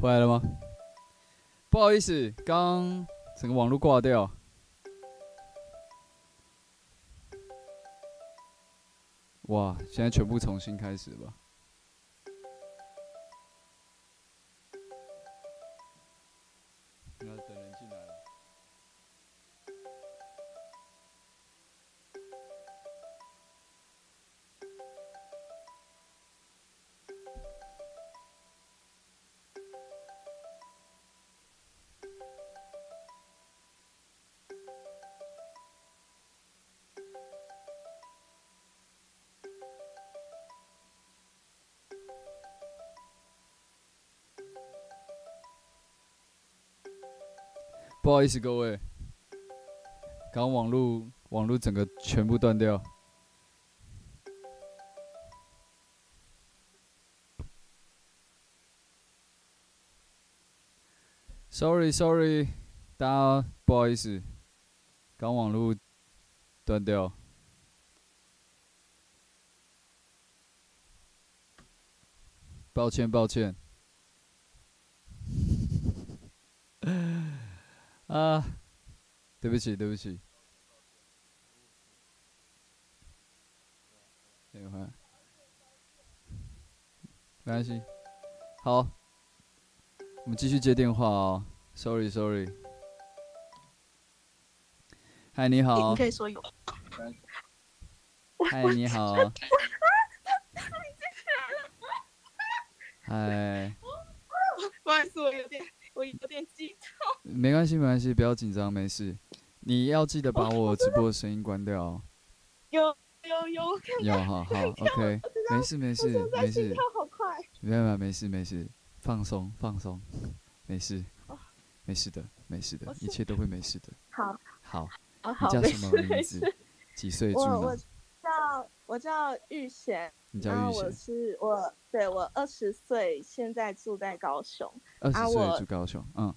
回来了吗？不好意思，刚整个网络挂掉。哇，现在全部重新开始吧。不好意思，各位，刚网络网络整个全部断掉。Sorry，Sorry，大家不好意思，刚网络断掉，抱歉，抱歉。啊，对不起，对不起。没关系。好，我们继续接电话哦。Sorry，Sorry。嗨，你好。你可以说有。嗨，你好。嗨。不好意思，我有点。我有点激动。没关系，没关系，不要紧张，没事。你要记得把我直播的声音关掉。有有有。有，好 好，OK，没事没事没事。跳好快。没有没有，没事没事，放松放松，没事，没事的，没事的，一切都会没事的。好。好。你叫什么名字？几岁住呢？我我叫我叫玉贤。然后我是我，对我二十岁，现在住在高雄。二十岁住高雄，嗯。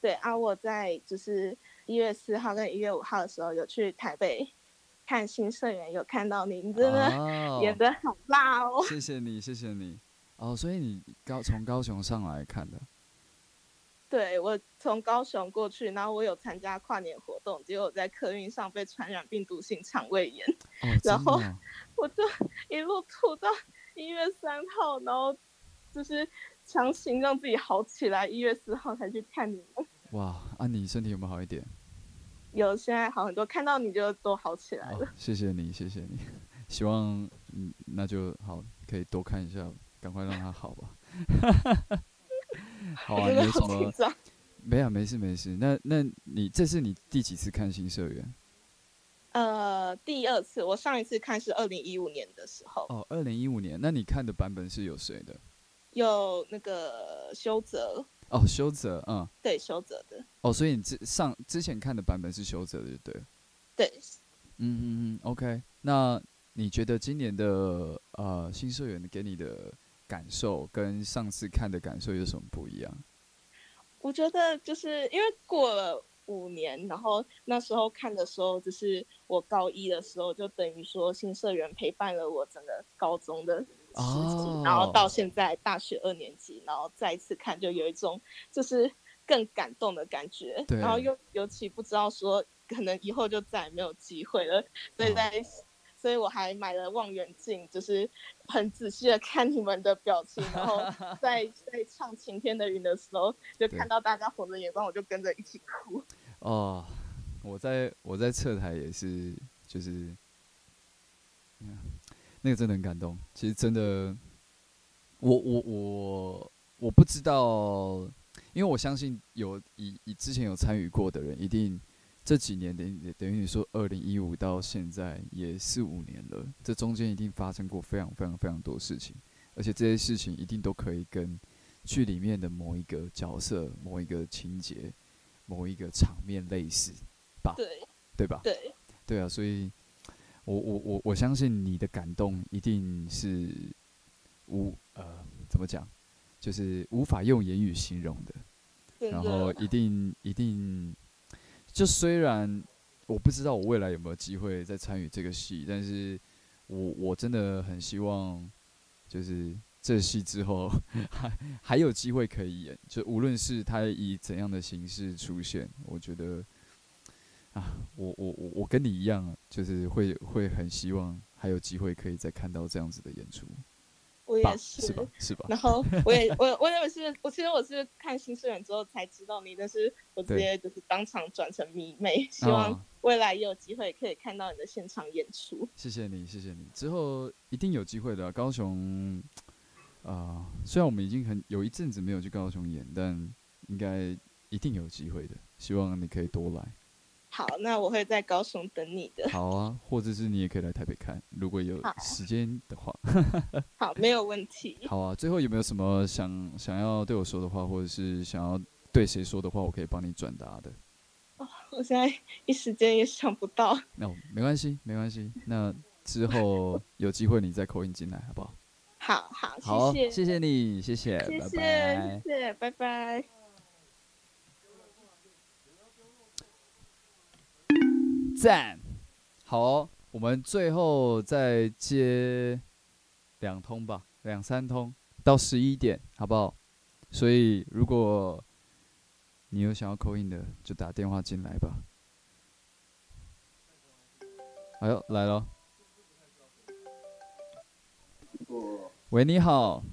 对啊，我在就是一月四号跟一月五号的时候有去台北看新社员，有看到你，真的演的好辣哦。谢谢你，谢谢你。哦，所以你高从高雄上来看的。对，我从高雄过去，然后我有参加跨年活动，结果在客运上被传染病毒性肠胃炎，然后我就一路吐到一月三号，然后就是强行让自己好起来，一月四号才去看你们。哇，啊，你身体有没有好一点？有，现在好很多，看到你就都好起来了。谢谢你，谢谢你，希望嗯，那就好，可以多看一下，赶快让他好吧。好啊，没什么，没有，没事没事。那那你这是你第几次看新社员？呃，第二次。我上一次看是二零一五年的时候。哦，二零一五年。那你看的版本是有谁的？有那个修泽。哦，修泽，嗯，对，修泽的。哦，所以你之上之前看的版本是修泽的，对。对。嗯嗯嗯，OK。那你觉得今年的呃新社员给你的？感受跟上次看的感受有什么不一样？我觉得就是因为过了五年，然后那时候看的时候，就是我高一的时候，就等于说新社员陪伴了我整个高中的时期，然后到现在大学二年级，然后再一次看，就有一种就是更感动的感觉。然后又尤其不知道说可能以后就再也没有机会了，所以在。所以我还买了望远镜，就是很仔细的看你们的表情，然后 在在唱《晴天的云》的时候，就看到大家红着眼光，我就跟着一起哭。哦，我在我在侧台也是，就是，那个真的很感动。其实真的，我我我我不知道，因为我相信有以以之前有参与过的人一定。这几年等于等于你说，二零一五到现在也四五年了，这中间一定发生过非常非常非常多事情，而且这些事情一定都可以跟剧里面的某一个角色、某一个情节、某一个场面类似吧？对，对吧？对，对啊，所以，我我我我相信你的感动一定是无呃怎么讲，就是无法用言语形容的，然后一定一定。就虽然我不知道我未来有没有机会再参与这个戏，但是我我真的很希望，就是这戏之后还还有机会可以演，就无论是他以怎样的形式出现，我觉得啊，我我我我跟你一样，就是会会很希望还有机会可以再看到这样子的演出。我也是，是吧？是吧？然后我也我我也是，我其实我是看新世人之后才知道你，但是我直接就是当场转成迷妹，希望未来也有机会可以看到你的现场演出。谢谢你，谢谢你，之后一定有机会的。高雄啊，虽然我们已经很有一阵子没有去高雄演，但应该一定有机会的。希望你可以多来。好，那我会在高雄等你的。好啊，或者是你也可以来台北看，如果有时间的话。好，没有问题。好啊，最后有没有什么想想要对我说的话，或者是想要对谁说的话，我可以帮你转达的。哦，我现在一时间也想不到。那没关系，没关系。那之后 有机会你再扣音进来，好不好？好好，好，谢谢谢你，谢谢，谢谢，谢谢，拜拜。赞，好，我们最后再接两通吧，两三通到十一点，好不好？所以如果你有想要扣印的，就打电话进来吧。哎呦，来了。喂，你好。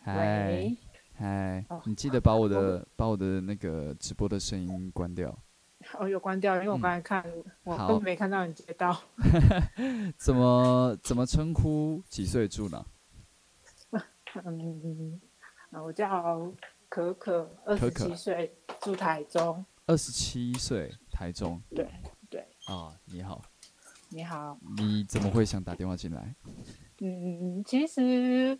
嗨。嗨，你记得把我的把我的那个直播的声音关掉。哦，有关掉，因为我刚才看，我都没看到你接到。怎么怎么称呼？几岁住哪？嗯，我叫可可，二十七岁，住台中。二十七岁，台中。对对。啊，你好。你好。你怎么会想打电话进来？嗯，其实。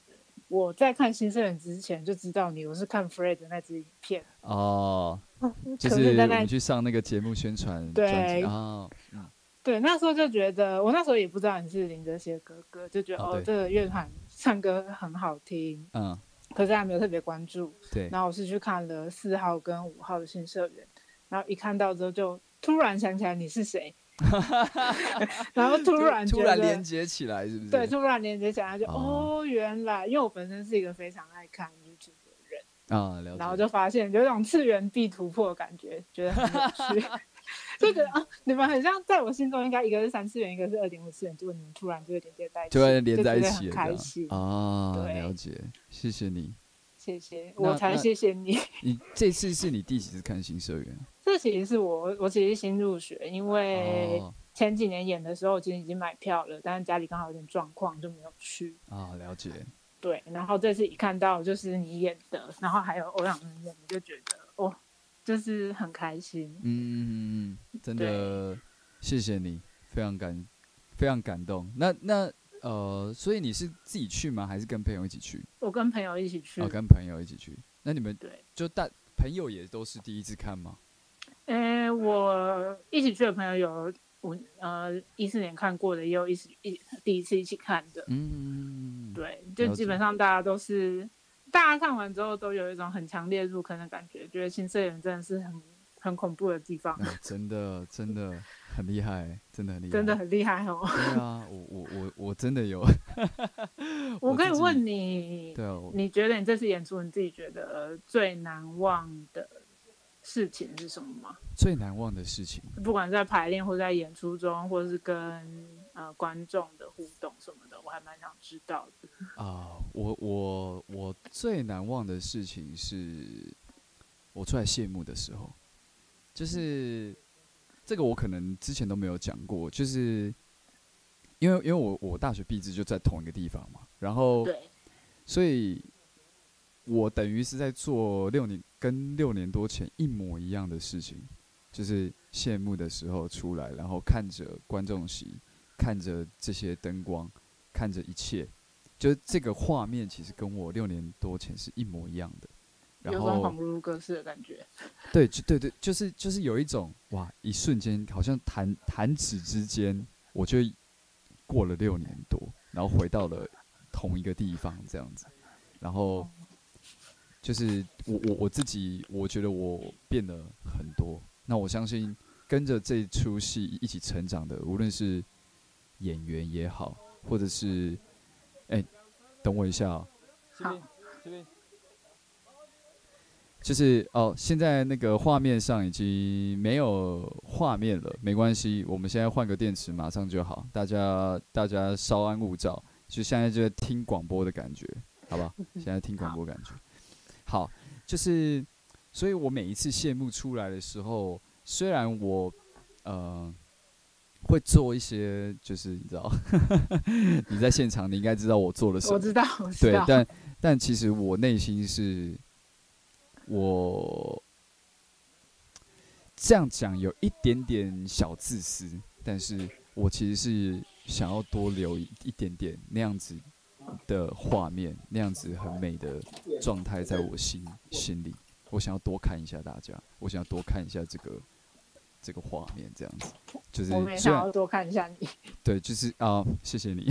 我在看《新生人》之前就知道你，我是看 Fred 那支影片。哦，就是我们去上那个节目宣传对啊，对，那时候就觉得，我那时候也不知道你是林哲贤哥哥，就觉得哦，这个乐团唱歌很好听，嗯，可是还没有特别关注，对，然后我是去看了四号跟五号的新社员，然后一看到之后就突然想起来你是谁。然后突然突然连接起来，是不是？对，突然连接起来就哦，原来因为我本身是一个非常爱看 YouTube 的人啊，了解。然后就发现有一种次元壁突破的感觉，觉得很有趣，就觉得啊，你们很像在我心中应该一个是三次元，一个是二点五次元，结果你们突然就连接在一起，就连在一起，很开心啊。了解，谢谢你，谢谢，我才谢谢你。你这次是你第几次看新社员？这其实是我，我其实新入学，因为前几年演的时候，其实已经买票了，但是家里刚好有点状况，就没有去。啊，了解。对，然后这次一看到就是你演的，然后还有欧阳恩演，就觉得哦，就是很开心。嗯，真的，谢谢你，非常感，非常感动。那那呃，所以你是自己去吗？还是跟朋友一起去？我跟朋友一起去。哦，跟朋友一起去。那你们对，就大朋友也都是第一次看吗？嗯，我一起去的朋友有五呃一四年看过的，也有一起一第一次一起看的。嗯，对，就基本上大家都是，大家看完之后都有一种很强烈入坑的感觉，觉得新色人真的是很很恐怖的地方。真的真的很厉害，真的很厉害，真的很厉害哦。对啊，我我我我真的有。我可以问你，对啊，你觉得你这次演出你自己觉得最难忘的？事情是什么吗？最难忘的事情，不管在排练或在演出中，或者是跟呃观众的互动什么的，我还蛮想知道的。啊，我我我最难忘的事情是，我出来谢幕的时候，就是这个我可能之前都没有讲过，就是因为因为我我大学毕制就在同一个地方嘛，然后对，所以。我等于是在做六年跟六年多前一模一样的事情，就是谢幕的时候出来，然后看着观众席，看着这些灯光，看着一切，就是这个画面其实跟我六年多前是一模一样的。然后恍如隔世的感觉。对，就对对，就是就是有一种哇，一瞬间好像弹弹指之间，我就过了六年多，然后回到了同一个地方这样子，然后。就是我我我自己，我觉得我变了很多。那我相信跟着这出戏一起成长的，无论是演员也好，或者是，哎，等我一下啊。好，这边。就是哦，现在那个画面上已经没有画面了，没关系，我们现在换个电池，马上就好。大家大家稍安勿躁，就现在就在听广播的感觉，好吧？现在听广播感觉好，就是，所以我每一次谢幕出来的时候，虽然我呃会做一些，就是你知道，你在现场，你应该知道我做了什么，我知道，对，但但其实我内心是。我这样讲有一点点小自私，但是我其实是想要多留一点点那样子的画面，那样子很美的状态在我心心里。我想要多看一下大家，我想要多看一下这个这个画面，这样子就是我想要多看一下你。对，就是啊，谢谢你。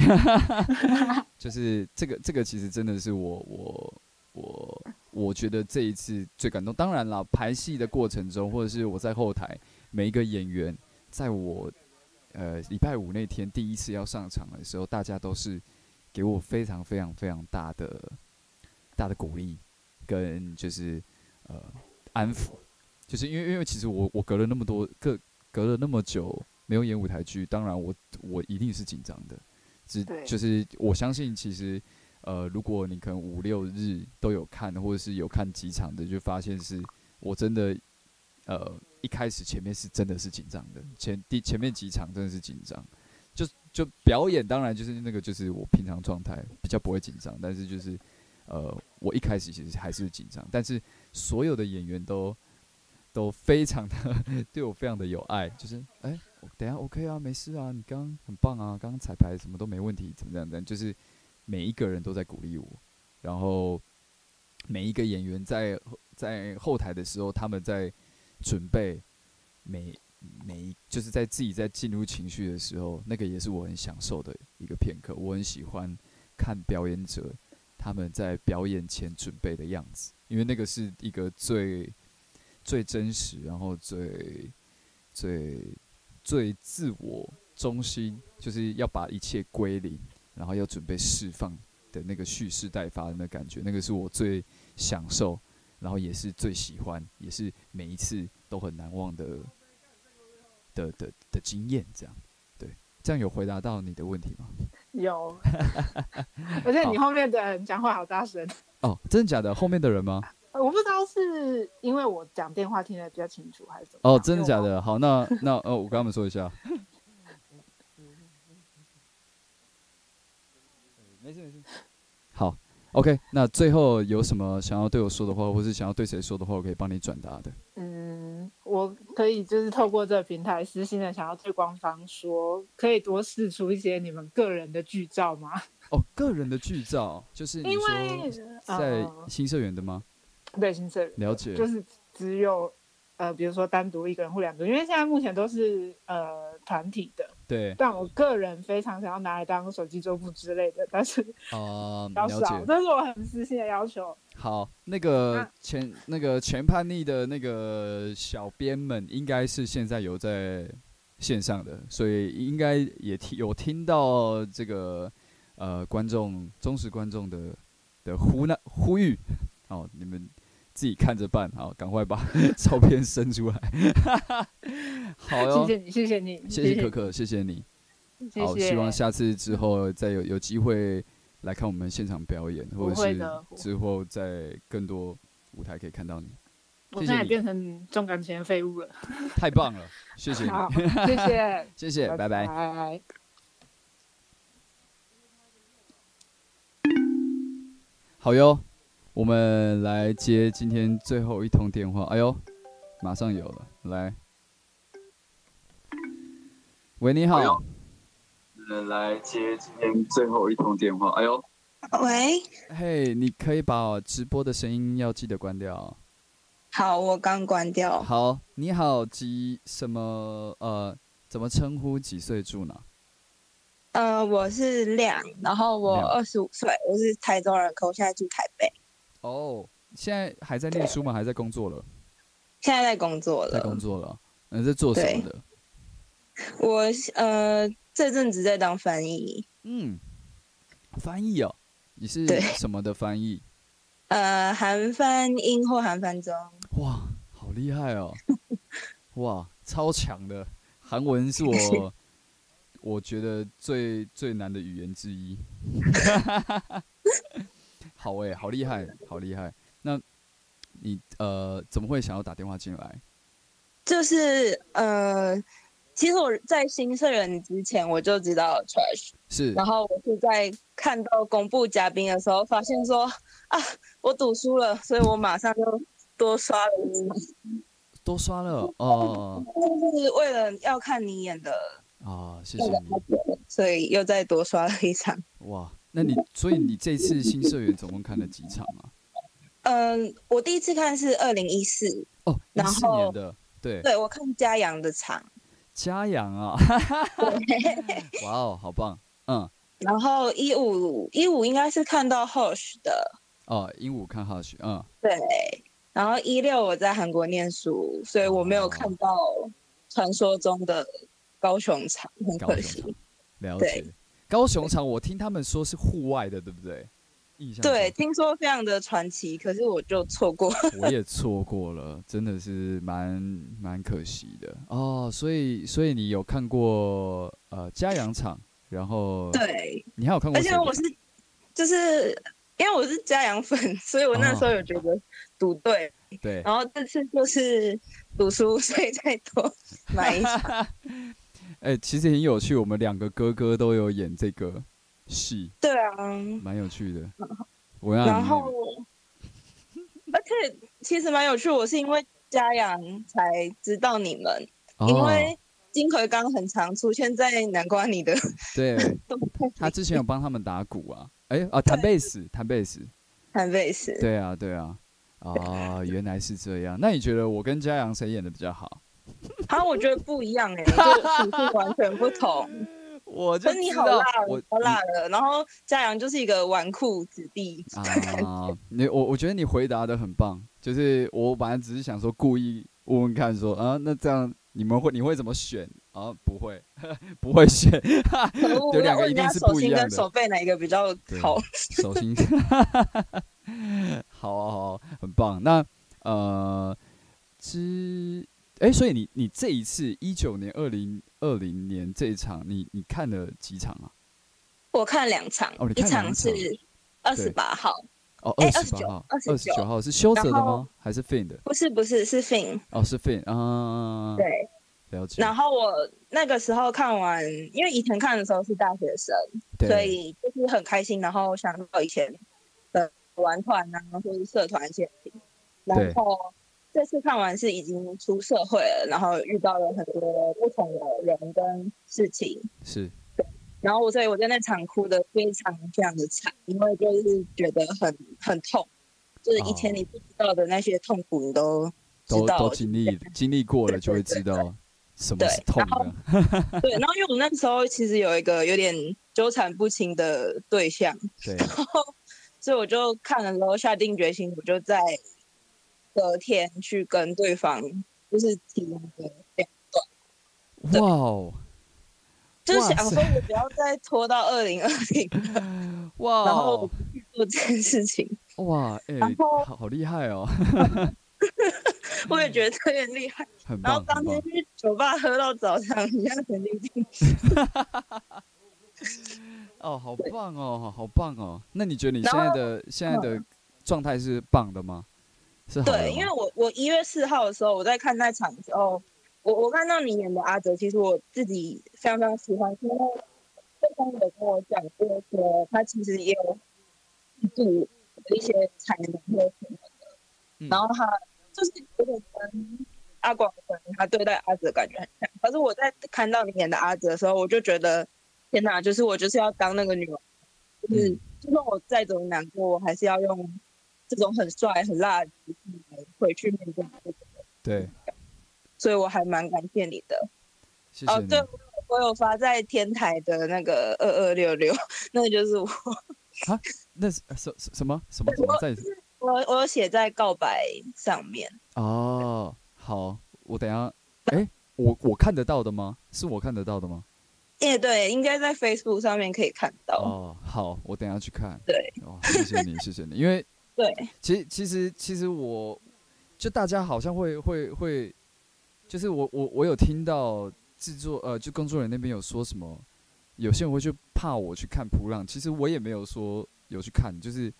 就是这个这个其实真的是我我我。我觉得这一次最感动，当然了，排戏的过程中，或者是我在后台，每一个演员，在我呃礼拜五那天第一次要上场的时候，大家都是给我非常非常非常大的大的鼓励，跟就是呃安抚，就是因为因为其实我我隔了那么多隔隔了那么久没有演舞台剧，当然我我一定是紧张的，只就是我相信其实。呃，如果你可能五六日都有看，或者是有看几场的，就发现是我真的，呃，一开始前面是真的是紧张的，前第前面几场真的是紧张，就表演当然就是那个就是我平常状态比较不会紧张，但是就是呃，我一开始其实还是紧张，但是所有的演员都都非常的 对我非常的有爱，就是哎，等下 OK 啊，没事啊，你刚刚很棒啊，刚刚彩排什么都没问题，怎么样怎样，就是。每一个人都在鼓励我，然后每一个演员在在后台的时候，他们在准备每每就是在自己在进入情绪的时候，那个也是我很享受的一个片刻。我很喜欢看表演者他们在表演前准备的样子，因为那个是一个最最真实，然后最最最自我中心，就是要把一切归零。然后要准备释放的那个蓄势待发的那感觉，那个是我最享受，然后也是最喜欢，也是每一次都很难忘的的的的经验。这样，对，这样有回答到你的问题吗？有，而且你后面的人讲话好大声哦，真的假的？后面的人吗？我不知道是因为我讲电话听得比较清楚，还是怎么？哦，真的假的？好，那那呃，我跟他们说一下。没事没事，好，OK。那最后有什么想要对我说的话，或是想要对谁说的话，我可以帮你转达的。嗯，我可以就是透过这个平台私信的想要对官方说，可以多试出一些你们个人的剧照吗？哦，个人的剧照，就是因为在新社员的吗？对，新社员了解，就是只有呃，比如说单独一个人或两个人，因为现在目前都是呃团体的。对，但我个人非常想要拿来当手机桌布之类的，但是哦，比较少，这是我很私心的要求。好，那个前那个前叛逆的那个小编们，应该是现在有在线上的，所以应该也听有听到这个呃观众忠实观众的的呼那呼吁，哦，你们自己看着办，好，赶快把 照片伸出来。好哟，谢谢你，谢谢你，谢谢可可，谢谢你。好，希望下次之后再有有机会来看我们现场表演，或者是之后在更多舞台可以看到你。我现在变成重感情的废物了，太棒了，谢谢你，谢谢，谢谢，拜拜。好哟，我们来接今天最后一通电话。哎呦，马上有了，来。喂，你好。来接今天最后一通电话。哎呦，喂。嘿，你可以把直播的声音要记得关掉。好，我刚关掉。好，你好，几什么？呃，怎么称呼？几岁住呢？呃，我是亮，然后我二十五岁，我是台中人，可我现在住台北。哦，现在还在念书吗？还在工作了？现在在工作了。在工作了。你在做什么的？我呃这阵子在当翻译嗯，翻译哦，你是什么的翻译？呃，韩翻英或韩翻中。哇，好厉害哦！哇，超强的韩文是我 我觉得最最难的语言之一。好诶，好厉害，好厉害。那你呃，怎么会想要打电话进来？就是呃。其实我在新社员之前我就知道 Trash，是，然后我是在看到公布嘉宾的时候，发现说啊，我赌输了，所以我马上就多刷了一场，多刷了哦，就是为了要看你演的啊，谢谢你，所以又再多刷了一场。哇，那你所以你这次新社员总共看了几场啊？嗯，我第一次看是二零一四哦，一四年的，对，对我看嘉阳的场。嘉阳啊，哇哦，好棒，嗯。然后一五一五应该是看到 Hush 的哦，一五看 Hush，嗯。对，然后一六我在韩国念书，所以我没有看到传说中的高雄场，很可惜。了解，高雄场我听他们说是户外的，对不对？对，听说非常的传奇，可是我就错过。我也错过了，真的是蛮蛮可惜的哦。所以，所以你有看过呃嘉阳场，然后对，你还有看过？而且我是就是因为我是嘉阳粉，所以我那时候有觉得赌对，对。然后这次就是赌输，所以再多买一场。哎，其实很有趣，我们两个哥哥都有演这个。戏对啊，蛮有趣的。我要然后，而且其实蛮有趣。我是因为嘉阳才知道你们，因为金奎刚很常出现在南瓜你的。对，他之前有帮他们打鼓啊，哎啊，弹贝斯，弹贝斯，弹贝斯。对啊，对啊，啊，原来是这样。那你觉得我跟嘉阳谁演的比较好？啊，我觉得不一样哎，就属性完全不同。我就你好辣，我好辣的。然后嘉阳就是一个纨绔子弟啊。你我我觉得你回答的很棒，就是我本来只是想说故意问问看，说啊，那这样你们会你会怎么选啊？不会 不会选，有两个一定是不一样的。手背哪一个比较好？手心。好啊好，很棒。那呃，之哎，所以你你这一次一九年二零。二零年这一场，你你看了几场啊？我看两场，一场是二十八号，哦，二十九号，二十九号是修泽的吗？还是 Fin 的？不是，不是，是 Fin。哦，是 Fin 啊。对，了解。然后我那个时候看完，因为以前看的时候是大学生，所以就是很开心，然后想到以前的玩团啊，或者社团一些，然后。这次看完是已经出社会了，然后遇到了很多不同的人跟事情，是对。然后我所以我在那场哭的非常非常的惨，因为就是觉得很很痛，就是以前你不知道的那些痛苦你都都都经历经历过了，就会知道什么是痛的。对，然后因为我那时候其实有一个有点纠缠不清的对象，对，所以我就看了之后下定决心，我就在。隔天去跟对方就是提那个两段，哇哦，就是想说我不要再拖到二零二零，哇，然后去做这件事情，哇，哎，然后好厉害哦，我也觉得特别厉害，然后当天去酒吧喝到早上，一样肯定进去，哦，好棒哦，好棒哦，那你觉得你现在的现在的状态是棒的吗？对，因为我我一月四号的时候，我在看那场的时候，我我看到你演的阿哲，其实我自己非常非常喜欢，因为对方有跟我讲过，说他其实也有度的一些才能或什么的，然后他就是有点跟阿广可能他对待阿哲感觉很像，可是我在看到你演的阿哲的时候，我就觉得天哪，就是我就是要当那个女王，就是就算我再怎么难过，我还是要用。这种很帅很辣的回去面对对，所以我还蛮感谢你的。哦，对，我有发在天台的那个二二六六，那个就是我。啊？那是什什么什么什么在？我我有写在告白上面。哦，好，我等下，哎，我我看得到的吗？是我看得到的吗？哎，对，应该在 Facebook 上面可以看到。哦，好，我等下去看。对，哦，谢谢你，谢谢你，因为对，其实其实其实我，就大家好像会会会，就是我我我有听到制作呃，就工作人员那边有说什么，有些人会去怕我去看普浪，其实我也没有说有去看，就是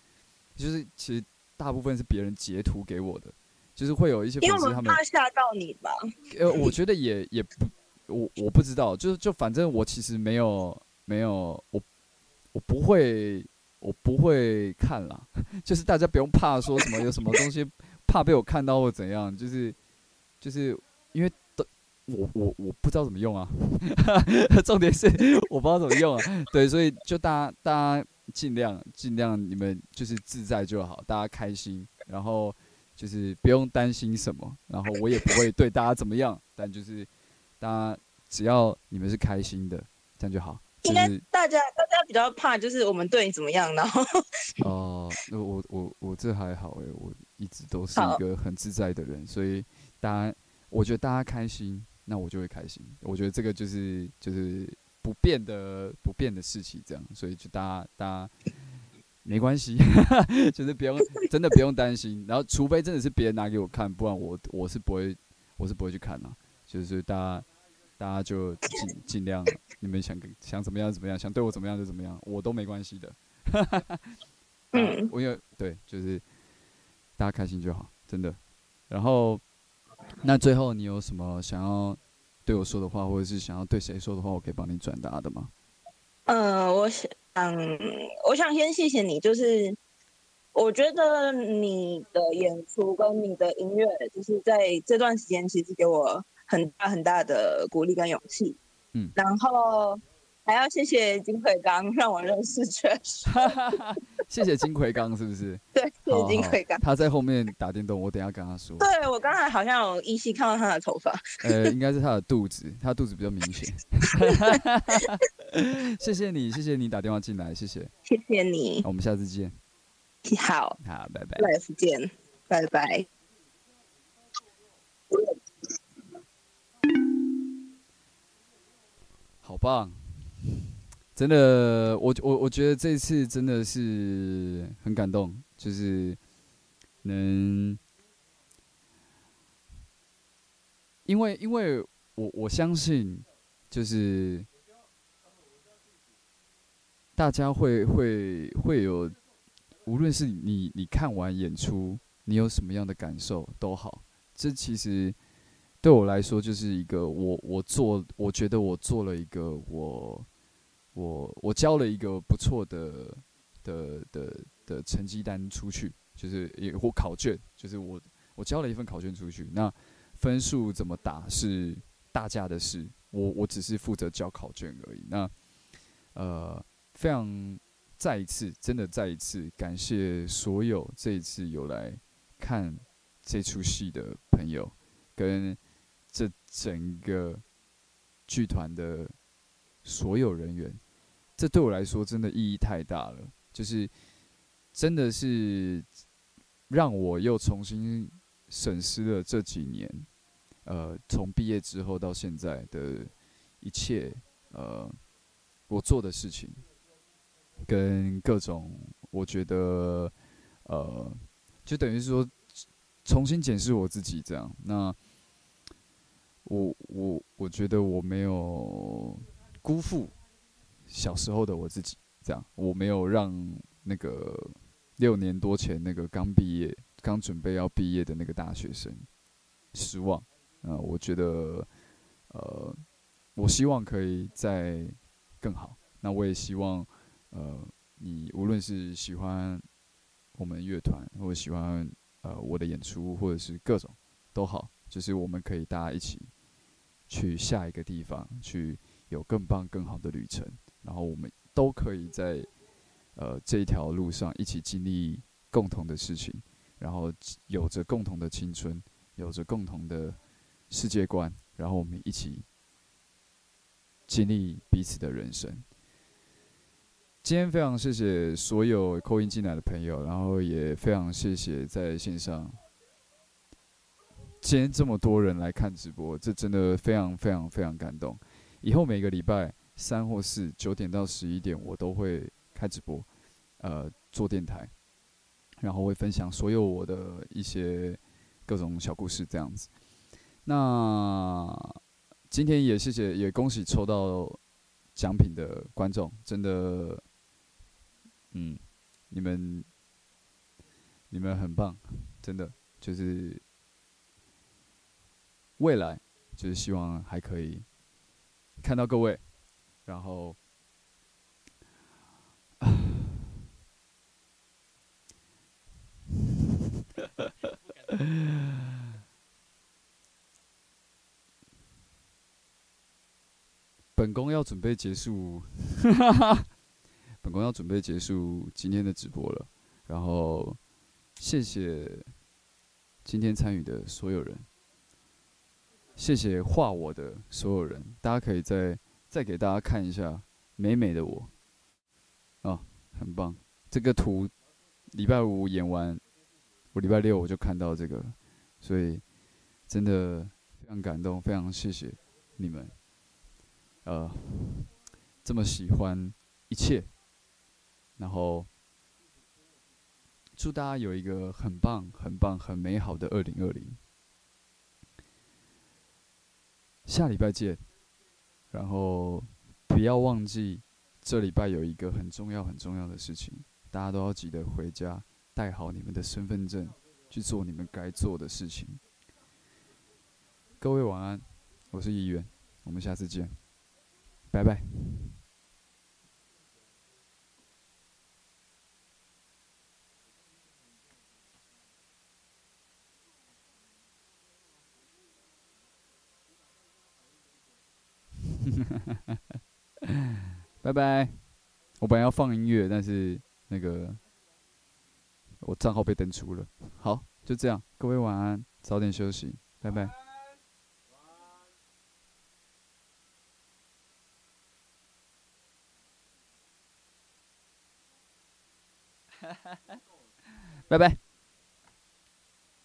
就是其实大部分是别人截图给我的，就是会有一些粉丝他们怕吓到你吧？呃，我觉得也也不。我我不知道，就是就反正我其实没有没有我我不会我不会看啦，就是大家不用怕说什么有什么东西怕被我看到或怎样，就是就是因为都我我我不知道怎么用啊，重点是我不知道怎么用啊，对，所以就大家大家尽量尽量你们就是自在就好，大家开心，然后就是不用担心什么，然后我也不会对大家怎么样，但就是。大家只要你们是开心的，这样就好。应该大家大家比较怕就是我们对你怎么样，然后 哦，那我我我这还好哎，我一直都是一个很自在的人，所以大家我觉得大家开心，那我就会开心。我觉得这个就是就是不变的不变的事情，这样，所以就大家大家没关系，就是不用真的不用担心。然后除非真的是别人拿给我看，不然我我是不会我是不会去看的，就是大家。大家就尽尽量，你们想想怎么样怎么样，想对我怎么样就怎么样，我都没关系的。嗯，我有对，就是大家开心就好，真的。然后，那最后你有什么想要对我说的话，或者是想要对谁说的话，我可以帮你转达的吗？嗯，我想，我想先谢谢你，就是我觉得你的演出跟你的音乐，就是在这段时间其实给我。很大很大的鼓励跟勇气，嗯，然后还要谢谢金奎刚让我认识确实，谢谢金奎刚是不是？对，谢谢金奎刚，他在后面打电动，我等下跟他说。对我刚才好像有依稀看到他的头发，呃，应该是他的肚子，他肚子比较明显。谢谢你，谢谢你打电话进来，谢谢，谢谢你，我们下次见，好，好，拜拜，下次见，拜拜。好棒，真的，我我我觉得这次真的是很感动，就是能，因为因为我我相信，就是大家会会会有，无论是你你看完演出，你有什么样的感受都好，这其实。对我来说，就是一个我我做，我觉得我做了一个我我我交了一个不错的的的的成绩单出去，就是也或考卷，就是我我交了一份考卷出去。那分数怎么打是大家的事，我我只是负责交考卷而已。那呃，非常再一次，真的再一次感谢所有这一次有来看这出戏的朋友跟。这整个剧团的所有人员，这对我来说真的意义太大了。就是真的是让我又重新审视了这几年，呃，从毕业之后到现在的一切，呃，我做的事情跟各种，我觉得，呃，就等于是说重新检视我自己这样。那我我我觉得我没有辜负小时候的我自己，这样我没有让那个六年多前那个刚毕业、刚准备要毕业的那个大学生失望。呃，我觉得，呃，我希望可以再更好。那我也希望，呃，你无论是喜欢我们乐团，或者喜欢呃我的演出，或者是各种都好。就是我们可以大家一起去下一个地方，去有更棒、更好的旅程，然后我们都可以在呃这一条路上一起经历共同的事情，然后有着共同的青春，有着共同的世界观，然后我们一起经历彼此的人生。今天非常谢谢所有扣音进来的朋友，然后也非常谢谢在线上。今天这么多人来看直播，这真的非常非常非常感动。以后每个礼拜三或四九点到十一点，我都会开直播，呃，做电台，然后会分享所有我的一些各种小故事这样子。那今天也谢谢，也恭喜抽到奖品的观众，真的，嗯，你们你们很棒，真的就是未来就是希望还可以看到各位，然后。本宫要准备结束，本宫要准备结束今天的直播了。然后，谢谢今天参与的所有人，谢谢画我的所有人。大家可以再再给大家看一下美美的我，啊，很棒。这个图礼拜五演完。我礼拜六我就看到这个，所以真的非常感动，非常谢谢你们，呃，这么喜欢一切，然后祝大家有一个很棒、很棒、很美好的二零二零，下礼拜见，然后不要忘记这礼拜有一个很重要、很重要的事情，大家都要记得回家。带好你们的身份证，去做你们该做的事情。各位晚安，我是议员，我们下次见，拜拜。拜拜。我本来要放音乐，但是那个。我账号被登出了，好，就这样，各位晚安，早点休息，拜拜。拜拜。